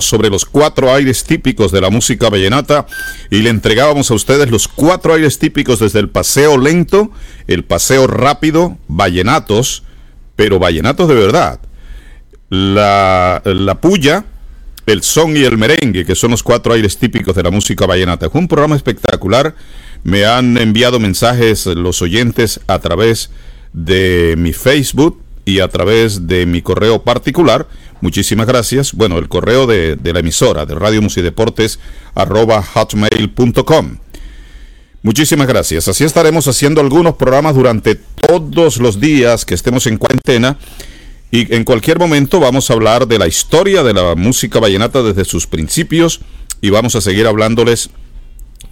sobre los cuatro aires típicos de la música vallenata y le entregábamos a ustedes los cuatro aires típicos desde el paseo lento, el paseo rápido, vallenatos, pero vallenatos de verdad. La, la puya, el son y el merengue, que son los cuatro aires típicos de la música vallenata. Fue un programa espectacular. Me han enviado mensajes los oyentes a través de mi Facebook y a través de mi correo particular Muchísimas gracias. Bueno, el correo de, la emisora de Radio Musideportes arroba hotmail.com. Muchísimas gracias. Así estaremos haciendo algunos programas durante todos los días que estemos en cuarentena. Y en cualquier momento vamos a hablar de la historia de la música vallenata desde sus principios y vamos a seguir hablándoles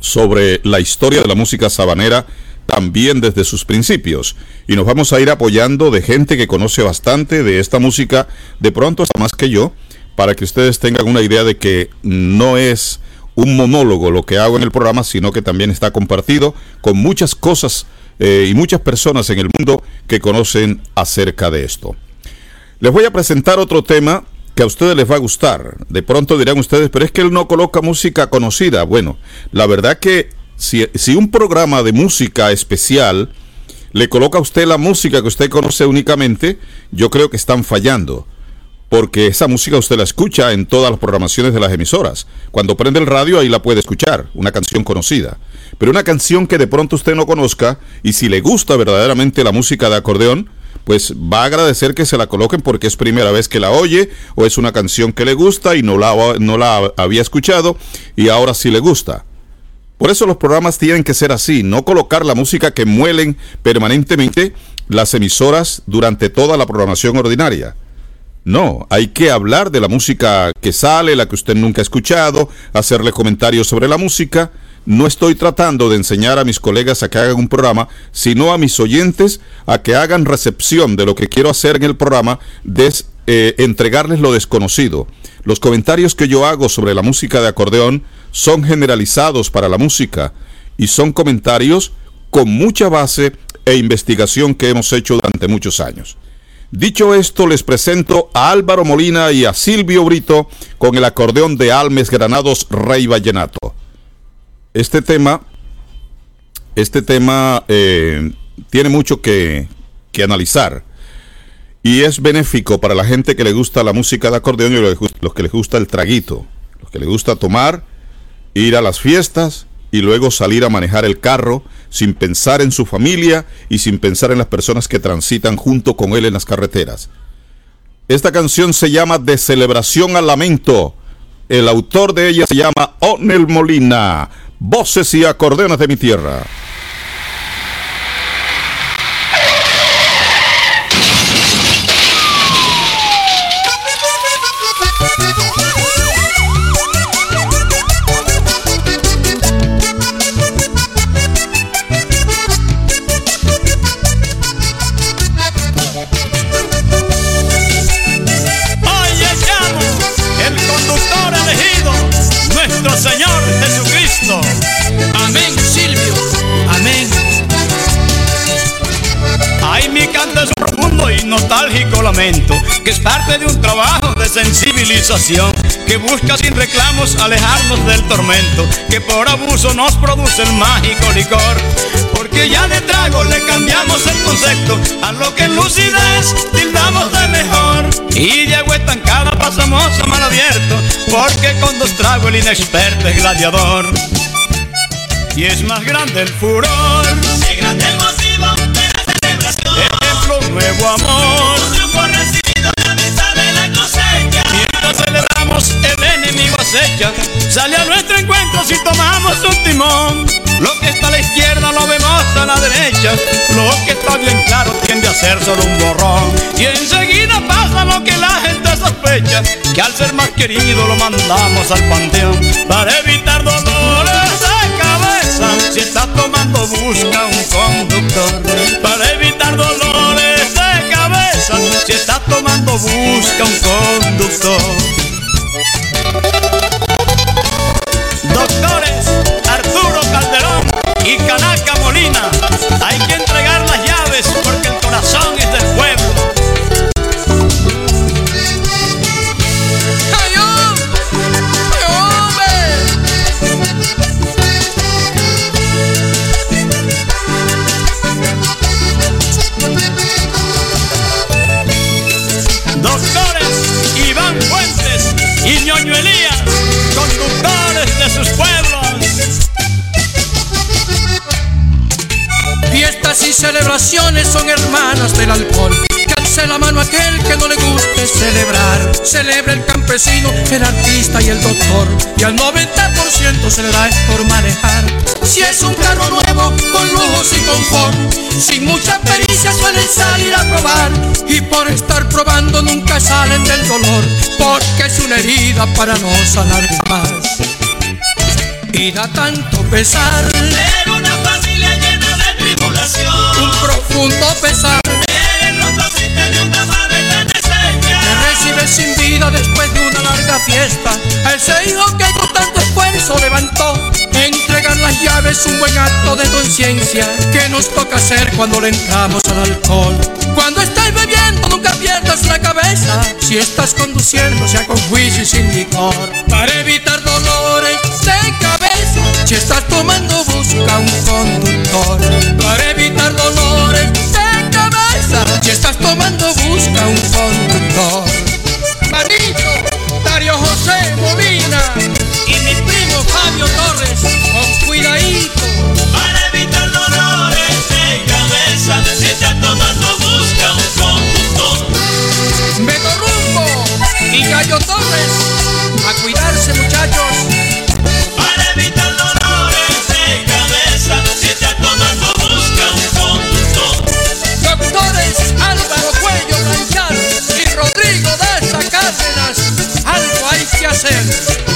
sobre la historia de la música sabanera también desde sus principios. Y nos vamos a ir apoyando de gente que conoce bastante de esta música, de pronto más que yo, para que ustedes tengan una idea de que no es un monólogo lo que hago en el programa, sino que también está compartido con muchas cosas eh, y muchas personas en el mundo que conocen acerca de esto. Les voy a presentar otro tema que a ustedes les va a gustar. De pronto dirán ustedes, pero es que él no coloca música conocida. Bueno, la verdad que si, un programa de música especial le coloca a usted la música que usted conoce únicamente, yo creo que están fallando. Porque esa música usted la escucha en todas las programaciones de las emisoras. Cuando prende el radio ahí la puede escuchar, una canción conocida. Pero una canción que de pronto usted no conozca y si le gusta verdaderamente la música de acordeón, pues va a agradecer que se la coloquen porque es primera vez que la oye o es una canción que le gusta y no la, no la había escuchado y ahora sí le gusta. Por eso los programas tienen que ser así, no colocar la música que muelen permanentemente las emisoras durante toda la programación ordinaria. No, hay que hablar de la música que sale, la que usted nunca ha escuchado, hacerle comentarios sobre la música. No estoy tratando de enseñar a mis colegas a que hagan un programa, sino a mis oyentes a que hagan recepción de lo que quiero hacer en el programa, de eh, entregarles lo desconocido. Los comentarios que yo hago sobre la música de acordeón son generalizados para la música y son comentarios con mucha base e investigación que hemos hecho durante muchos años. Dicho esto, les presento a Álvaro Molina y a Silvio Brito con el acordeón de Almes Granados Rey Vallenato. Este tema, este tema eh, tiene mucho que, que, analizar y es benéfico para la gente que le gusta la música de acordeón y los que les gusta el traguito, los que les gusta tomar ir a las fiestas y luego salir a manejar el carro sin pensar en su familia y sin pensar en las personas que transitan junto con él en las carreteras. Esta canción se llama De celebración al lamento. El autor de ella se llama Onel Molina. Voces y acordeones de mi tierra. Nostálgico lamento, que es parte de un trabajo de sensibilización, que busca sin reclamos alejarnos del tormento, que por abuso nos produce el mágico licor. Porque ya de trago le cambiamos el concepto a lo que en lucidez tildamos de mejor. Y de agua estancada pasamos a mal abierto, porque con dos tragos el inexperto es gladiador. Y es más grande el furor. Nuevo amor. Mientras celebramos, el enemigo acecha. Sale a nuestro encuentro si tomamos un timón. Lo que está a la izquierda lo vemos a la derecha. Lo que está bien claro tiende a ser solo un borrón. Y enseguida pasa lo que la gente sospecha. Que al ser más querido lo mandamos al panteón. Para evitar dolores de cabeza. Si estás tomando busca un conductor. Para evitar dolores si estás tomando, busca un conductor. Doctores Y al 90% se le da por manejar. Si es un carro nuevo, con lujos y confort. Sin mucha pericia suelen salir a probar. Y por estar probando nunca salen del dolor. Porque es una herida para no sanar más. Y da tanto pesar. Ser una familia llena de tribulación. Un profundo pesar. Eres de una madre tan. Que recibe sin vida después fiesta. A ese hijo que con tanto esfuerzo levantó. Entregar las llaves, un buen acto de conciencia. Que nos toca hacer cuando le entramos al alcohol. Cuando estás bebiendo, nunca pierdas la cabeza. Si estás conduciendo, sea con juicio y sin licor. Para evitar dolores de cabeza. Si estás tomando, busca un conductor. Para evitar dolores de cabeza. Si estás tomando, busca un conductor. Fabio Torres, con cuidadito. Para evitar dolores de cabeza. Si estás tomando, busca un conductor. Beto Rumbo y Gallo Torres, a cuidarse muchachos. Para evitar dolores de cabeza. Si estás tomando, busca un conductor. Doctores Álvaro Cuello Blanchard y Rodrigo Daza Cárdenas, algo hay que hacer.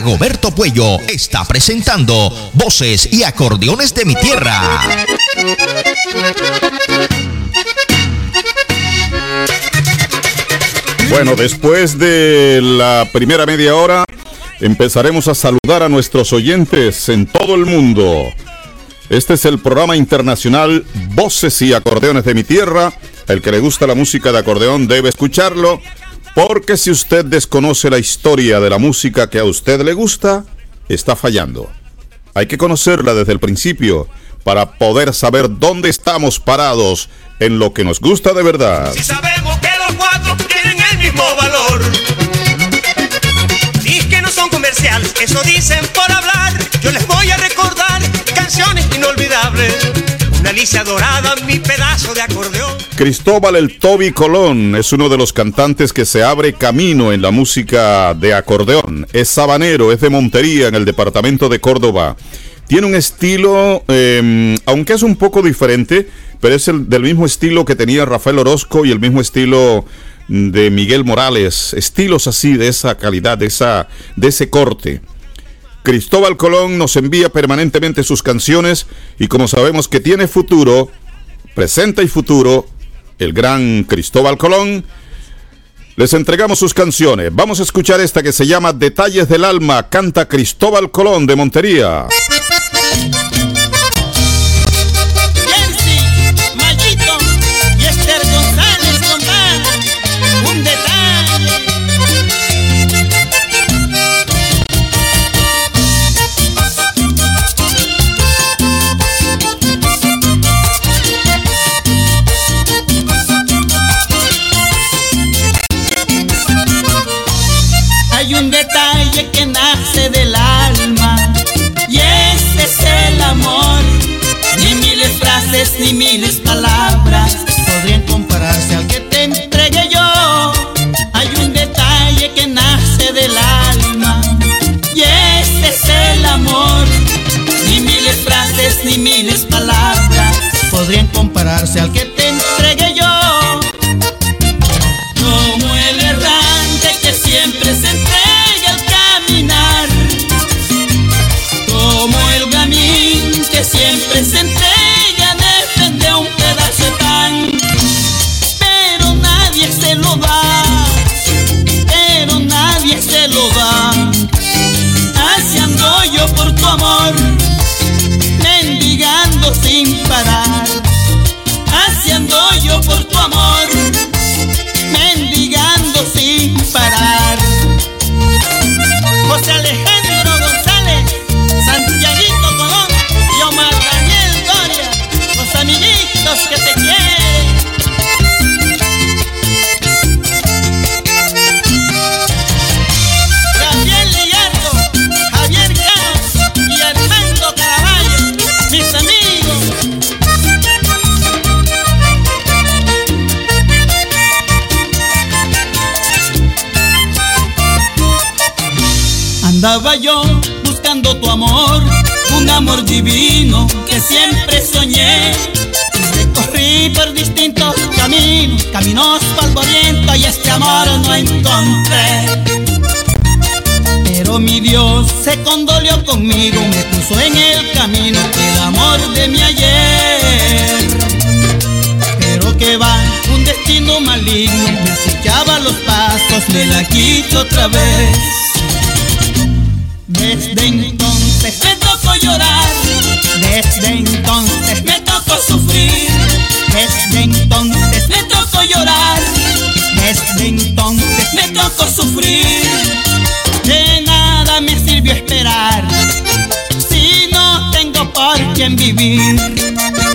Dagoberto Puello está presentando Voces y Acordeones de mi Tierra. Bueno, después de la primera media hora, empezaremos a saludar a nuestros oyentes en todo el mundo. Este es el programa internacional Voces y Acordeones de mi Tierra. El que le gusta la música de acordeón debe escucharlo, porque si usted desconoce la historia de la música que a usted le gusta, está fallando. Hay que conocerla desde el principio para poder saber dónde estamos parados en lo que nos gusta de verdad. Si sabemos que los cuatro tienen el mismo valor. Y que no son comerciales, eso dicen por hablar. Yo les voy a recordar canciones inolvidables. Una Alicia dorada, mi pedazo de acordeón. Cristóbal el Toby Colón es uno de los cantantes que se abre camino en la música de acordeón. Es sabanero, es de Montería, en el departamento de Córdoba. Tiene un estilo, eh, aunque es un poco diferente, pero es el, del mismo estilo que tenía Rafael Orozco y el mismo estilo de Miguel Morales. Estilos así, de esa calidad, de, esa, de ese corte. Cristóbal Colón nos envía permanentemente sus canciones y como sabemos que tiene futuro, presente y futuro, el gran Cristóbal Colón, les entregamos sus canciones. Vamos a escuchar esta que se llama Detalles del Alma, canta Cristóbal Colón de Montería. Ni miles palabras podrían compararse al que te entregué yo. Hay un detalle que nace del alma y ese es el amor. Ni miles frases ni miles palabras podrían compararse al que caminos polvorientos y este amor no encontré. Pero mi Dios se condolió conmigo, me puso en el camino el amor de mi ayer. Pero que va, un destino maligno, me acechaba los pasos, me la quito otra vez. Desde entonces me tocó llorar, desde entonces me tocó sufrir, desde entonces me tocó llorar, desde entonces me tocó sufrir. De nada me sirvió esperar, si no tengo por quién vivir.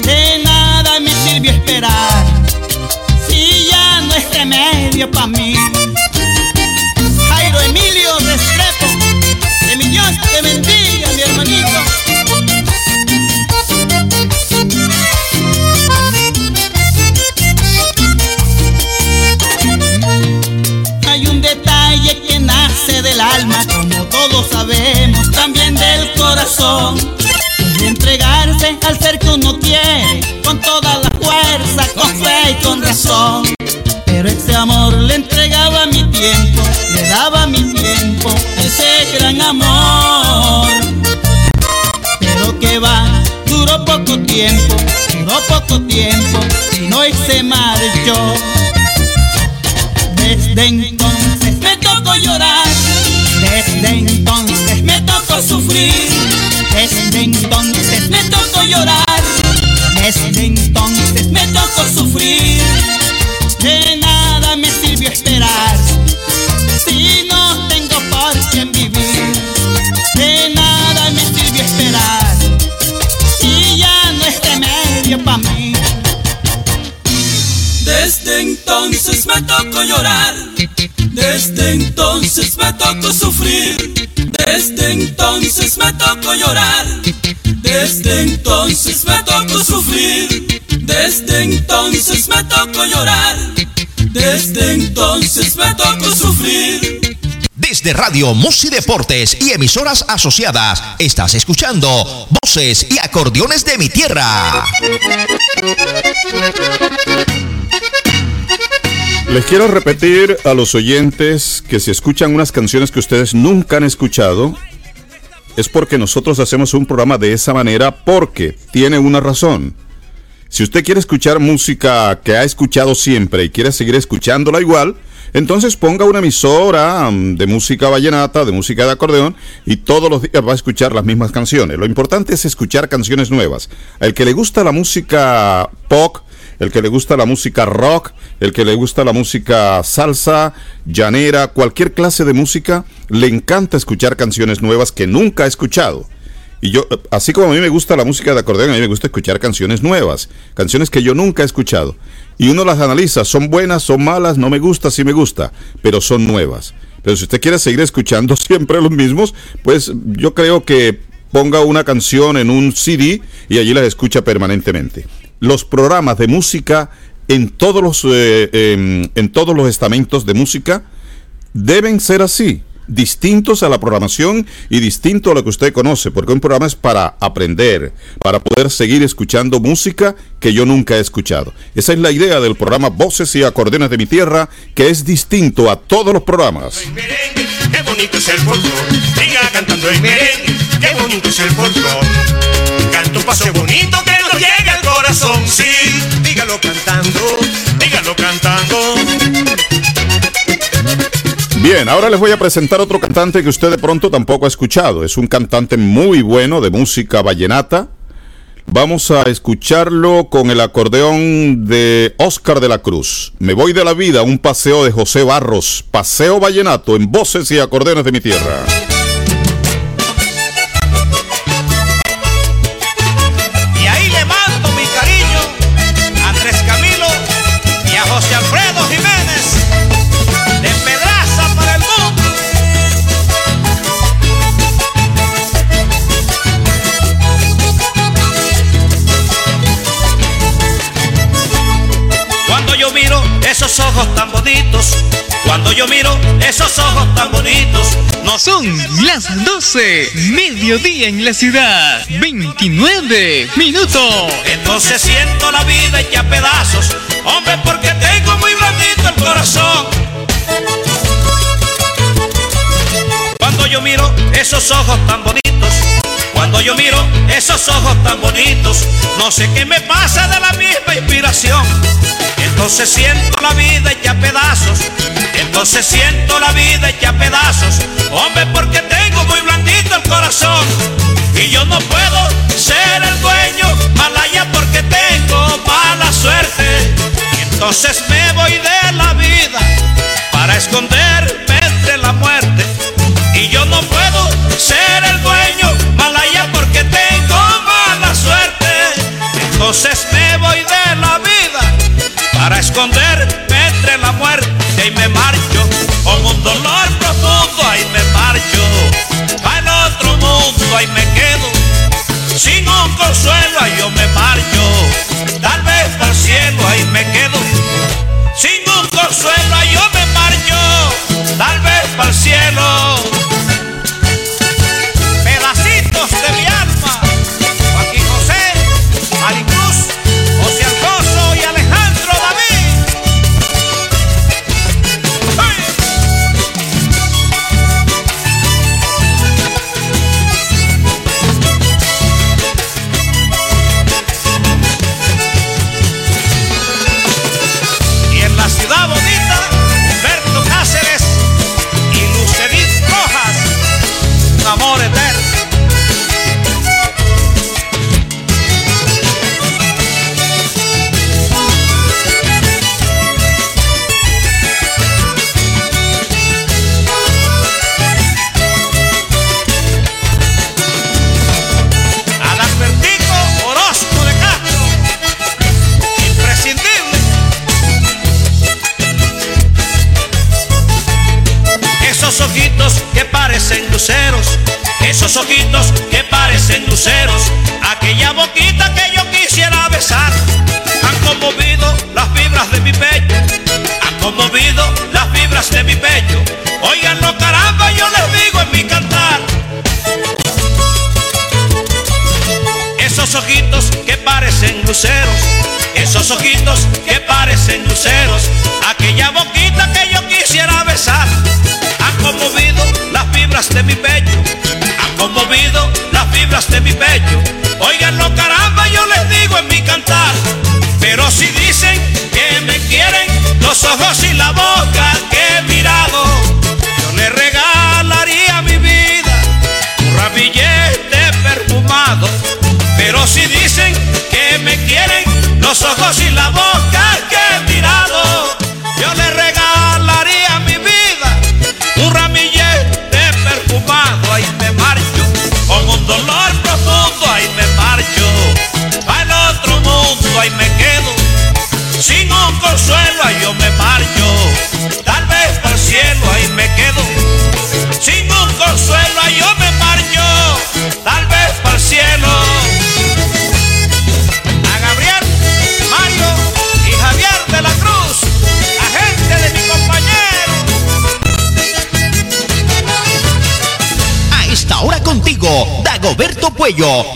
De nada me sirvió esperar, si ya no es remedio para mí. Jairo Emilio Restrepo, que mi Dios te bendiga, sabemos, también del corazón. Es entregarse al ser que uno quiere, con toda la fuerza, con fe y con razón. Pero ese amor le entregaba mi tiempo, le daba mi tiempo, ese gran amor. Pero que va, duró poco tiempo, duró poco tiempo, y no se marchó. Desde desde entonces me tocó llorar, desde entonces me tocó sufrir. De nada me sirvió esperar, si no tengo por quién vivir. De nada me sirvió esperar, si ya no es remedio para mí. Desde entonces me tocó llorar, desde entonces me tocó sufrir, desde entonces me tocó llorar, desde entonces me tocó sufrir, desde entonces me tocó llorar, desde entonces me tocó sufrir. Desde Radio Musi Deportes y emisoras asociadas, estás escuchando Voces y Acordeones de mi Tierra. Les quiero repetir a los oyentes que si escuchan unas canciones que ustedes nunca han escuchado, es porque nosotros hacemos un programa de esa manera porque tiene una razón. Si usted quiere escuchar música que ha escuchado siempre y quiere seguir escuchándola igual, entonces ponga una emisora mm, de música vallenata, de música de acordeón, y todos los días va a escuchar las mismas canciones. Lo importante es escuchar canciones nuevas. Al que le gusta la música pop, el que le gusta la música rock, el que le gusta la música salsa, llanera, cualquier clase de música, le encanta escuchar canciones nuevas que nunca ha escuchado. Y yo, así como a mí me gusta la música de acordeón, a mí me gusta escuchar canciones nuevas, canciones que yo nunca he escuchado. Y uno las analiza, son buenas, son malas, no me gusta, sí me gusta, pero son nuevas. Pero si usted quiere seguir escuchando siempre los mismos, pues yo creo que ponga una canción en un CD y allí las escucha permanentemente. Los programas de música en todos los, eh, em, en todos los estamentos de música deben ser así distintos a la programación y distinto a lo que usted conoce, porque un programa es para aprender, para poder seguir escuchando música que yo nunca he escuchado. Esa es la idea del programa Voces y Acordeones de mi Tierra, que es distinto a todos los programas. Bonito es el folclore. Siga cantando el merengue, qué bonito es el folclore. Canta un paso bonito que nos llega al corazón, sí. Dígalo cantando, dígalo cantando. Bien, ahora les voy a presentar otro cantante que usted de pronto tampoco ha escuchado. Es un cantante muy bueno de música vallenata. Vamos a escucharlo con el acordeón de Oscar de la Cruz. Me voy de la vida, un paseo de José Barros, paseo vallenato en voces y acordeones de mi tierra. yo miro esos ojos tan bonitos. No Son las 12, mediodía en la ciudad, 29 minutos. Entonces siento la vida hecha pedazos, hombre, porque tengo muy blandito el corazón. Cuando yo miro esos ojos tan bonitos, cuando yo miro esos ojos tan bonitos, no sé qué me pasa de la misma inspiración. Entonces siento la vida hecha pedazos entonces siento la vida hecha a pedazos, hombre, porque tengo muy blandito el corazón. Y yo no puedo ser el dueño, malaya, porque tengo mala suerte. Y entonces me voy de la vida para esconderme entre la muerte. Y yo no puedo ser el dueño, malaya, porque tengo mala suerte. Entonces me voy de la vida para esconder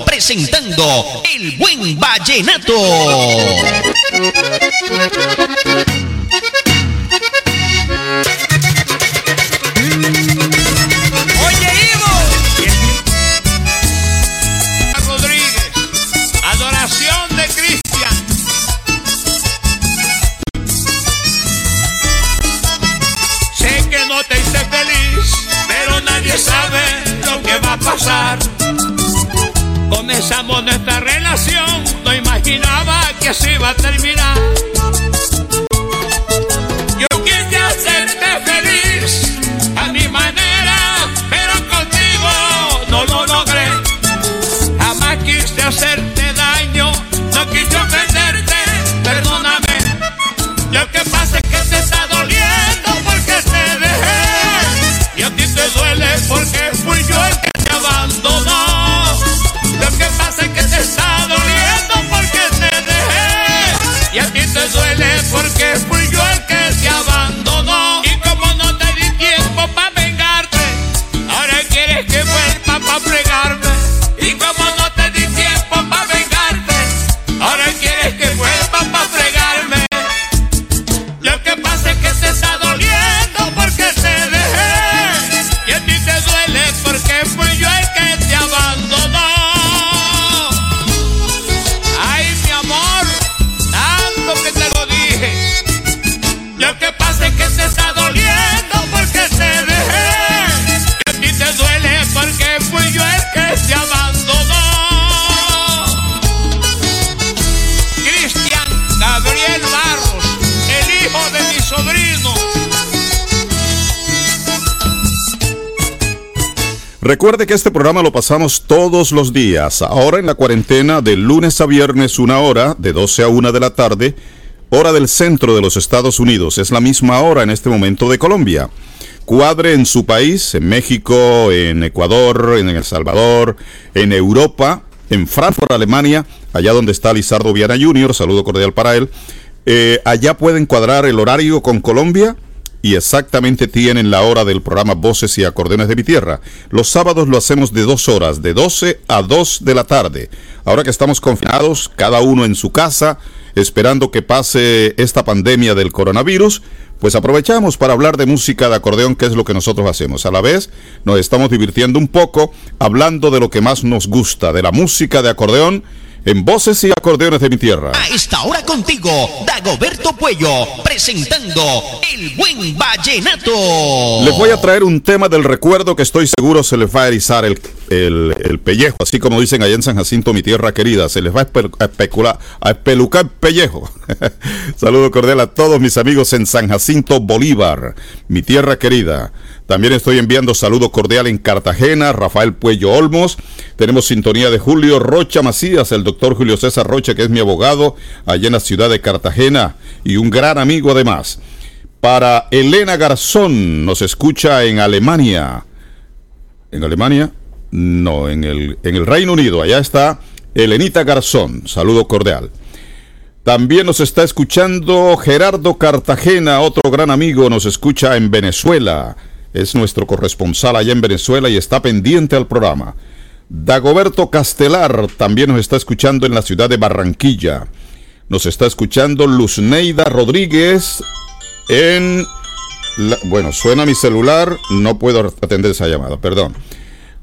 Presentando El Buen Vallenato. Recuerde que este programa lo pasamos todos los días, ahora en la cuarentena de lunes a viernes una hora, de 12 a 1 de la tarde, hora del centro de los Estados Unidos. Es la misma hora en este momento de Colombia. Cuadre en su país, en México, en Ecuador, en El Salvador, en Europa, en Frankfurt, Alemania, allá donde está Lizardo Viana Jr., saludo cordial para él. Eh, allá pueden cuadrar el horario con Colombia y exactamente tienen la hora del programa Voces y Acordeones de mi Tierra. Los sábados lo hacemos de dos horas, de 12 a 2 de la tarde. Ahora que estamos confinados, cada uno en su casa, esperando que pase esta pandemia del coronavirus, pues aprovechamos para hablar de música de acordeón, que es lo que nosotros hacemos. A la vez, nos estamos divirtiendo un poco hablando de lo que más nos gusta, de la música de acordeón en Voces y Acordeones de mi Tierra. A esta hora contigo, Dagoberto Puello, presentando El Buen Vallenato. Les voy a traer un tema del recuerdo que estoy seguro se les va a erizar el, el, el pellejo, así como dicen allá en San Jacinto, mi tierra querida, se les va a, espe- a especular, a espelucar el pellejo. Saludo cordial a todos mis amigos en San Jacinto, Bolívar, mi tierra querida. También estoy enviando saludo cordial en Cartagena, Rafael Puello Olmos. Tenemos sintonía de Julio Rocha Macías, el doctor Julio César Rocha, que es mi abogado allá en la ciudad de Cartagena y un gran amigo además. Para Elena Garzón, nos escucha en Alemania. ¿En Alemania? No, en el, en el Reino Unido. Allá está Elenita Garzón. Saludo cordial. También nos está escuchando Gerardo Cartagena, otro gran amigo, nos escucha en Venezuela. Es nuestro corresponsal allá en Venezuela y está pendiente al programa. Dagoberto Castelar también nos está escuchando en la ciudad de Barranquilla. Nos está escuchando Luzneida Rodríguez en... bueno, suena mi celular, no puedo atender esa llamada, perdón.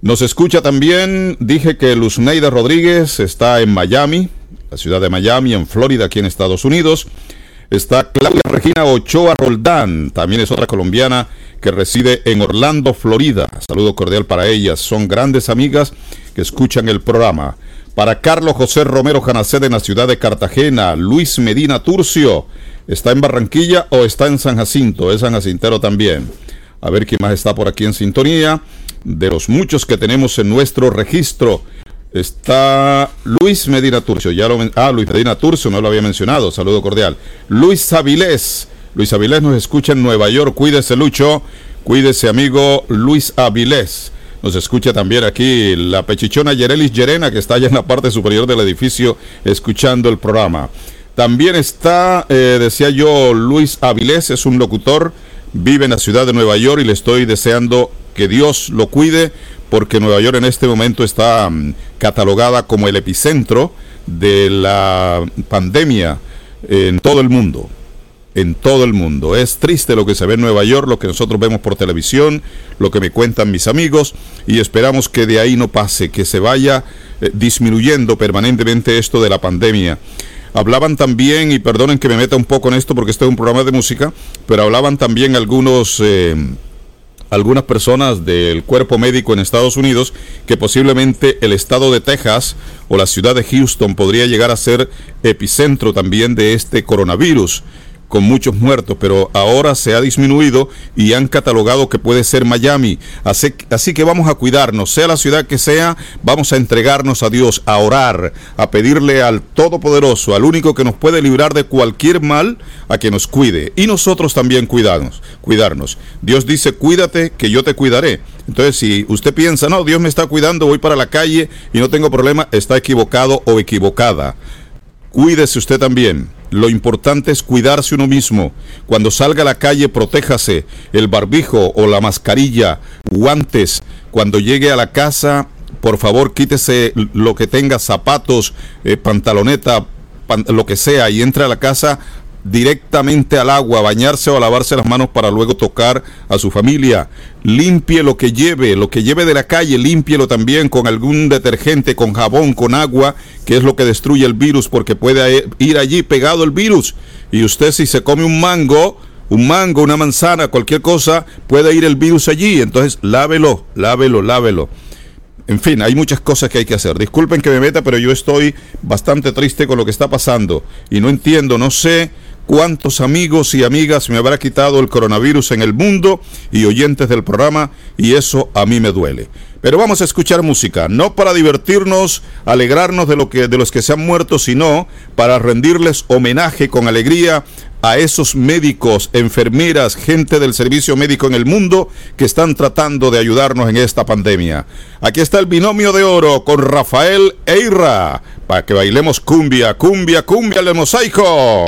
Nos escucha también, dije que Luzneida Rodríguez está en Miami, la ciudad de Miami, en Florida, aquí en Estados Unidos. Está Claudia Regina Ochoa Roldán, también es otra colombiana que reside en Orlando, Florida. Saludo cordial para ellas, son grandes amigas que escuchan el programa. Para Carlos José Romero Janaced en la ciudad de Cartagena, Luis Medina Turcio, ¿está en Barranquilla o está en San Jacinto? Es San Jacintero también. A ver quién más está por aquí en sintonía. De los muchos que tenemos en nuestro registro, está Luis Medina Turcio. Ya lo ah, Luis Medina Turcio, no lo había mencionado. Saludo cordial. Luis Avilés. Luis Avilés nos escucha en Nueva York. Cuídese, Lucho. Cuídese, amigo Luis Avilés. Nos escucha también aquí la pechichona Yerelis Yerena, que está allá en la parte superior del edificio, escuchando el programa. También está, eh, decía yo, Luis Avilés, es un locutor, vive en la ciudad de Nueva York y le estoy deseando que Dios lo cuide, porque Nueva York en este momento está mm, catalogada como el epicentro de la pandemia en todo el mundo en todo el mundo. Es triste lo que se ve en Nueva York, lo que nosotros vemos por televisión, lo que me cuentan mis amigos y esperamos que de ahí no pase, que se vaya eh, disminuyendo permanentemente esto de la pandemia. Hablaban también, y perdonen que me meta un poco en esto porque este es un programa de música, pero hablaban también algunos... eh, algunas personas del cuerpo médico en Estados Unidos que posiblemente el estado de Texas o la ciudad de Houston podría llegar a ser epicentro también de este coronavirus con muchos muertos, pero ahora se ha disminuido y han catalogado que puede ser Miami. Así, que vamos a cuidarnos, sea la ciudad que sea, vamos a entregarnos a Dios, a orar, a pedirle al Todopoderoso, al único que nos puede librar de cualquier mal, a que nos cuide. Y nosotros también cuidarnos, cuidarnos. Dios dice, cuídate, que yo te cuidaré. Entonces, si usted piensa, no, Dios me está cuidando, voy para la calle y no tengo problema, está equivocado o equivocada. Cuídese usted también. Lo importante es cuidarse uno mismo. Cuando salga a la calle, protéjase. El barbijo o la mascarilla, guantes. Cuando llegue a la casa, por favor, quítese lo que tenga, zapatos, eh, pantaloneta, pan- lo que sea, y entre a la casa directamente al agua, bañarse o lavarse las manos para luego tocar a su familia. Limpie lo que lleve, lo que lleve de la calle, límpielo también con algún detergente, con jabón, con agua, que es lo que destruye el virus, porque puede ir allí pegado el virus. Y usted si se come un mango, un mango, una manzana, cualquier cosa, puede ir el virus allí. Entonces, lávelo, lávelo, lávelo. En fin, hay muchas cosas que hay que hacer. Disculpen que me meta, pero yo estoy bastante triste con lo que está pasando y no entiendo, no sé cuántos amigos y amigas me habrá quitado el coronavirus en el mundo y oyentes del programa y eso a mí me duele. Pero vamos a escuchar música, no para divertirnos, alegrarnos de, lo que, de los que se han muerto, sino para rendirles homenaje con alegría a esos médicos, enfermeras, gente del servicio médico en el mundo que están tratando de ayudarnos en esta pandemia. Aquí está el binomio de oro con Rafael Eira, para que bailemos cumbia, cumbia, cumbia el mosaico.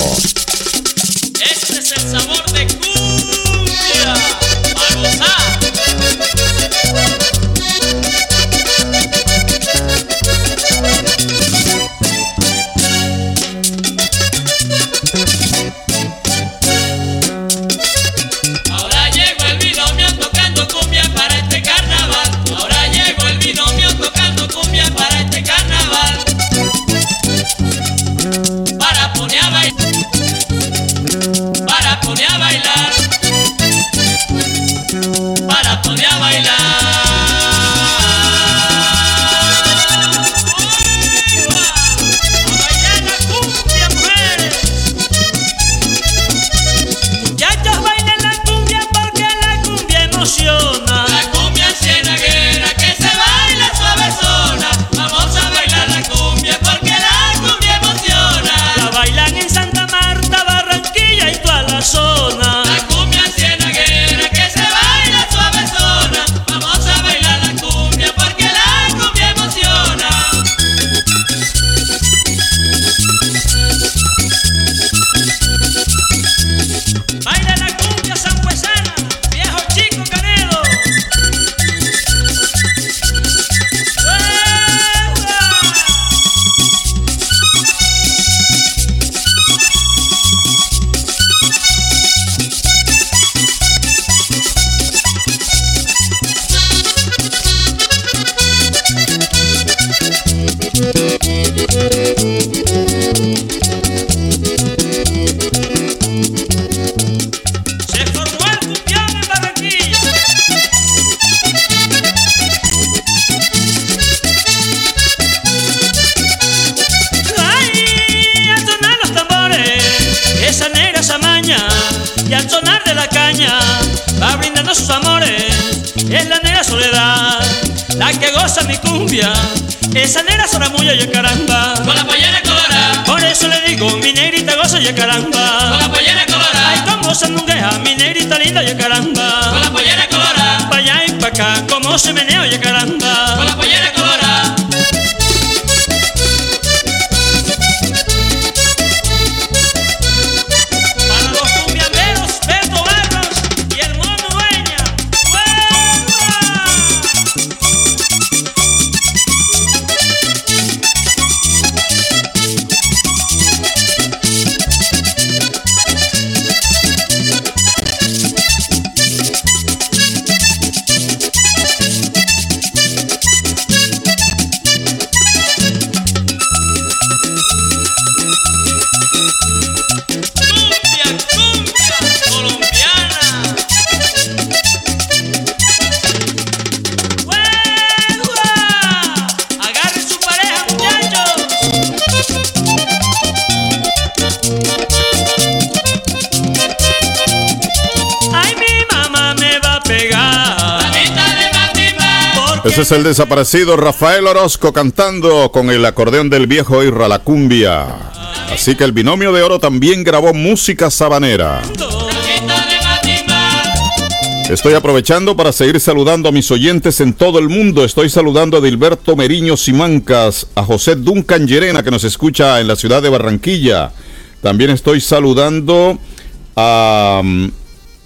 Esa negra soramulla y caramba. Con la pollera colorada. Por eso le digo, mi negrita goza y caramba. Con la pollera colorada. Ay, como sandunguea, mi negrita linda y caramba. Con la pollera colorada. Pa' allá y pa' acá, como se menea y caramba. Es el desaparecido Rafael Orozco cantando con el acordeón del viejo Irra la cumbia. Así que el binomio de oro también grabó música sabanera. Estoy aprovechando para seguir saludando a mis oyentes en todo el mundo. Estoy saludando a Dilberto Meriño Simancas, a José Duncan Llerena que nos escucha en la ciudad de Barranquilla. También estoy saludando a mm,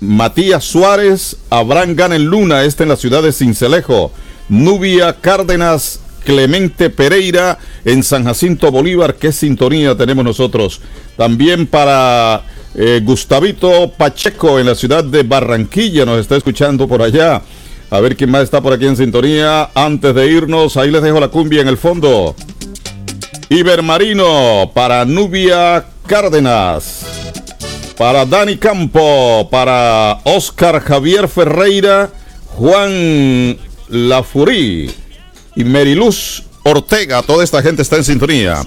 Matías Suárez, Abraham Ganen Luna, este en la ciudad de Cincelejo. Nubia Cárdenas, Clemente Pereira en San Jacinto Bolívar. ¿Qué sintonía tenemos nosotros? También para eh, Gustavito Pacheco en la ciudad de Barranquilla. Nos está escuchando por allá. A ver quién más está por aquí en sintonía. Antes de irnos, ahí les dejo la cumbia en el fondo. Ibermarino para Nubia Cárdenas. Para Dani Campo, para Oscar Javier Ferreira, Juan Lafurí y Meriluz Ortega, toda esta gente está en sintonía.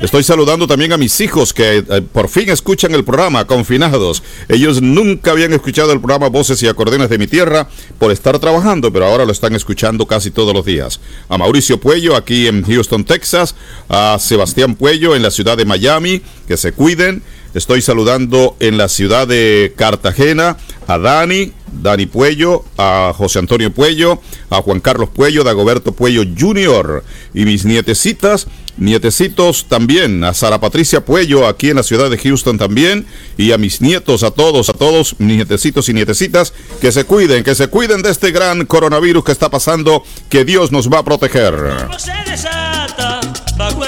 Estoy saludando también a mis hijos que eh, por fin escuchan el programa, confinados. Ellos nunca habían escuchado el programa Voces y Acordeones de mi Tierra por estar trabajando, pero ahora lo están escuchando casi todos los días. A Mauricio Puello, aquí en Houston, Texas. A Sebastián Puello, en la ciudad de Miami. Que se cuiden. Estoy saludando en la ciudad de Cartagena a Dani, Dani Puello, a José Antonio Puello, a Juan Carlos Puello, Dagoberto Puello Jr. y mis nietecitas, nietecitos también, a Sara Patricia Puello aquí en la ciudad de Houston también, y a mis nietos, a todos, a todos, nietecitos y nietecitas, que se cuiden, que se cuiden de este gran coronavirus que está pasando, que Dios nos va a proteger.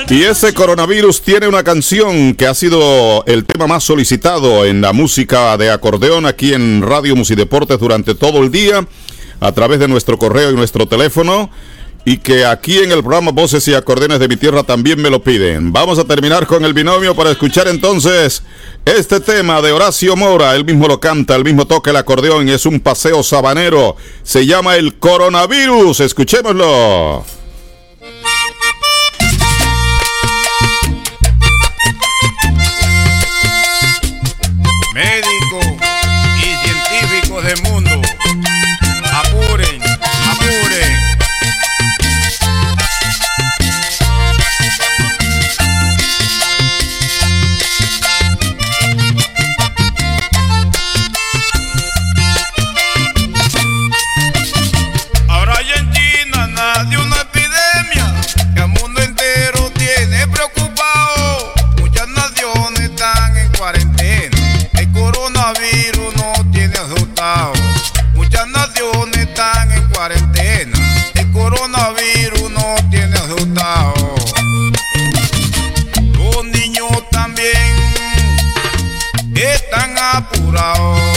Y ese coronavirus tiene una canción que ha sido el tema más solicitado en la música de acordeón aquí en Radio Musideportes durante todo el día, a través de nuestro correo y nuestro teléfono, y que aquí en el programa Voces y Acordeones de mi Tierra también me lo piden. Vamos a terminar con el binomio para escuchar entonces este tema de Horacio Mora. Él mismo lo canta, el mismo toca el acordeón, es un paseo sabanero. Se llama el coronavirus. Escuchémoslo. Vacuna muy pronto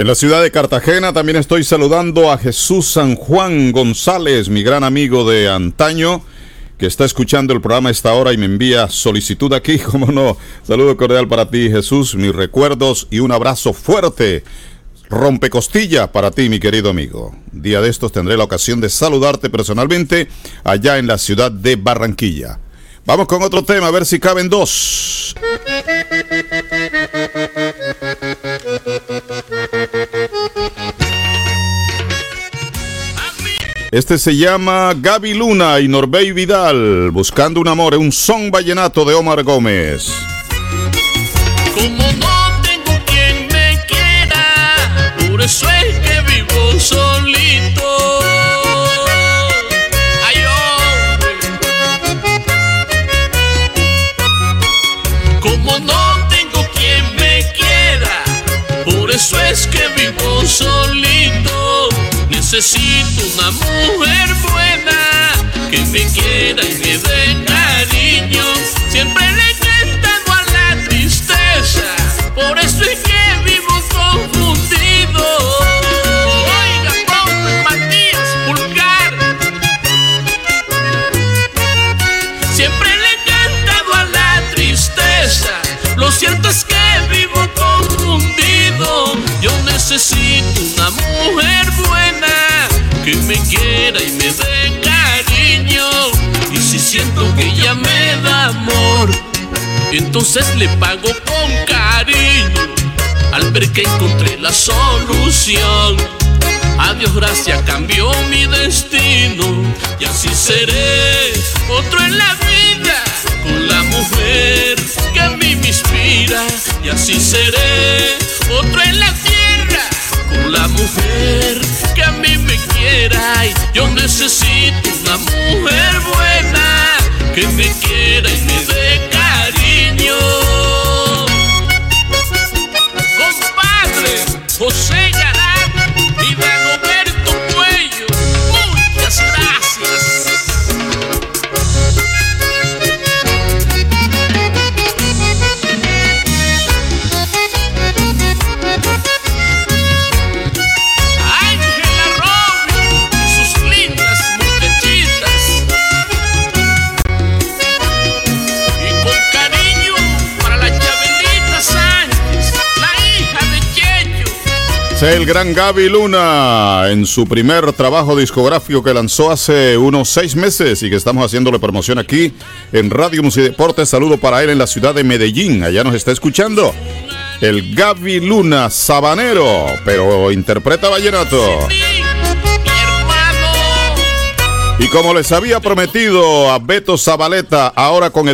En la ciudad de Cartagena también estoy saludando a Jesús San Juan González, mi gran amigo de antaño, que está escuchando el programa a esta hora y me envía solicitud aquí, como no. Saludo cordial para ti, Jesús, mis recuerdos y un abrazo fuerte. Rompecostilla para ti, mi querido amigo. Día de estos tendré la ocasión de saludarte personalmente allá en la ciudad de Barranquilla. Vamos con otro tema, a ver si caben dos. Este se llama Gaby Luna y Norbey Vidal, buscando un amor, un son vallenato de Omar Gómez. Como no tengo quien me quiera, por eso es que vivo solito. Ay. Como no tengo quien me quiera, por eso es que vivo solito. Necesito una mujer buena que me quiera y me dé cariño. Siempre le he cantado a la tristeza, por eso es que vivo confundido. Oiga, pobre Matías Pulgar. Siempre le he cantado a la tristeza. Lo cierto es que necesito una mujer buena que me quiera y me dé cariño. Y si siento que ella me da amor, entonces le pago con cariño. Al ver que encontré la solución, adiós gracias cambió mi destino. Y así seré otro en la vida con la mujer que a mí me inspira. Y así seré otro en la tierra mí me quiera. Y yo necesito una mujer buena que me quiera y me dé el gran Gaby Luna en su primer trabajo discográfico que lanzó hace unos seis meses y que estamos haciéndole promoción aquí en Radio Música y Deportes. Saludo para él en la ciudad de Medellín. Allá nos está escuchando. El Gaby Luna Sabanero, pero interpreta vallenato. Y como les había prometido a Beto Zabaleta, ahora con el